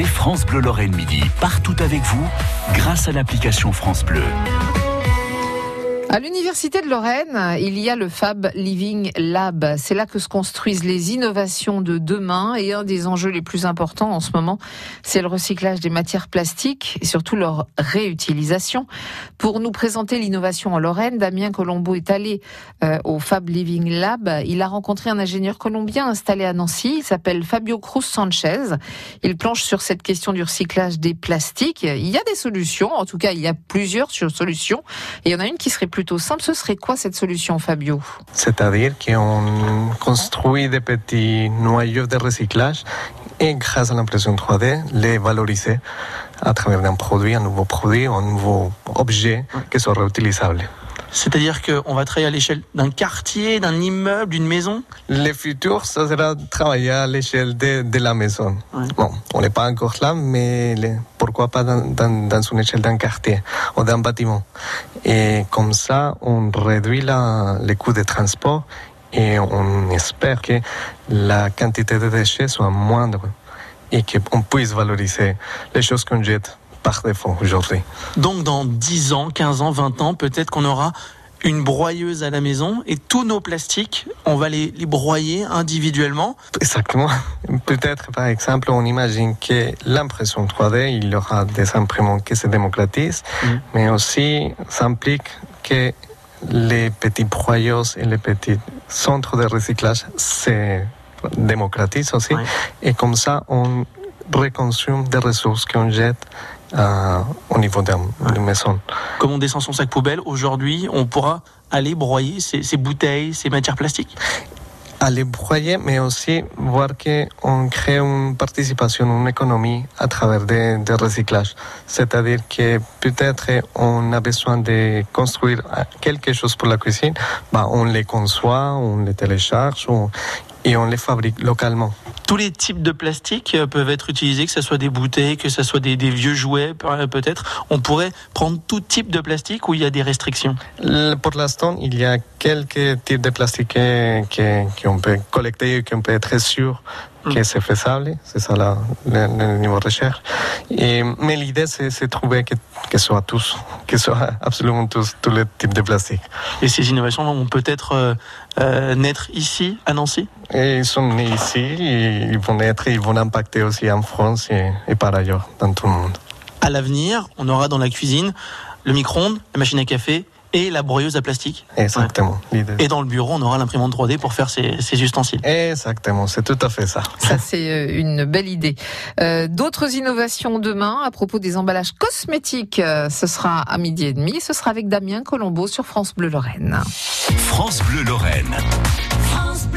France Bleu Lorraine Midi partout avec vous grâce à l'application France Bleu. À l'Université de Lorraine, il y a le Fab Living Lab. C'est là que se construisent les innovations de demain et un des enjeux les plus importants en ce moment, c'est le recyclage des matières plastiques et surtout leur réutilisation. Pour nous présenter l'innovation en Lorraine, Damien Colombo est allé euh, au Fab Living Lab. Il a rencontré un ingénieur colombien installé à Nancy. Il s'appelle Fabio Cruz Sanchez. Il planche sur cette question du recyclage des plastiques. Il y a des solutions. En tout cas, il y a plusieurs solutions. Il y en a une qui serait plus plutôt simple. Ce serait quoi cette solution, Fabio? C'est-à-dire qu'on construit des petits noyaux de recyclage et grâce à l'impression 3D, les valoriser à travers un produit, un nouveau produit, un nouveau objet qui soit réutilisable. C'est-à-dire qu'on va travailler à l'échelle d'un quartier, d'un immeuble, d'une maison? Le futur, ça sera travailler à l'échelle de, de, la maison. Bon, on n'est pas encore là, mais les, pourquoi pas dans, dans, dans une échelle d'un quartier ou d'un bâtiment. Et comme ça, on réduit la, les coûts de transport et on espère que la quantité de déchets soit moindre et qu'on puisse valoriser les choses qu'on jette par défaut aujourd'hui. Donc dans 10 ans, 15 ans, 20 ans, peut-être qu'on aura une broyeuse à la maison et tous nos plastiques, on va les, les broyer individuellement. Exactement. Peut-être, par exemple, on imagine que l'impression 3D, il y aura des imprimantes qui se démocratisent, mmh. mais aussi ça implique que les petits broyeuses et les petits centres de recyclage se démocratisent aussi. Ouais. Et comme ça, on reconsomme des ressources qu'on jette euh, au niveau d'une ouais. maison. Comme on descend son sac poubelle, aujourd'hui, on pourra aller broyer ces, ces bouteilles, ces matières plastiques aller broyer, mais aussi voir qu'on crée une participation, une économie à travers des, des recyclages. C'est-à-dire que peut-être on a besoin de construire quelque chose pour la cuisine, bah on les conçoit, on les télécharge on, et on les fabrique localement. Tous les types de plastique peuvent être utilisés, que ce soit des bouteilles, que ce soit des, des vieux jouets peut-être. On pourrait prendre tout type de plastique ou il y a des restrictions Pour l'instant, il y a quelques types de plastique qu'on peut collecter et qu'on peut être sûr que c'est faisable, c'est ça le, le, niveau de recherche. Et, mais l'idée, c'est de trouver que, que soit tous, que soit absolument tous, tous les types de plastique. Et ces innovations vont peut-être euh, euh, naître ici, à Nancy? Et Ils sont nés ici, et ils vont naître, ils vont impacter aussi en France et, et par ailleurs, dans tout le monde. À l'avenir, on aura dans la cuisine le micro-ondes, la machine à café, et la broyeuse à plastique. Exactement. Ouais. Et dans le bureau, on aura l'imprimante 3D pour faire ces, ces ustensiles. Exactement, c'est tout à fait ça. Ça, c'est une belle idée. Euh, D'autres innovations demain à propos des emballages cosmétiques, euh, ce sera à midi et demi. Ce sera avec Damien Colombo sur France Bleu Lorraine. France Bleu Lorraine. France Bleu.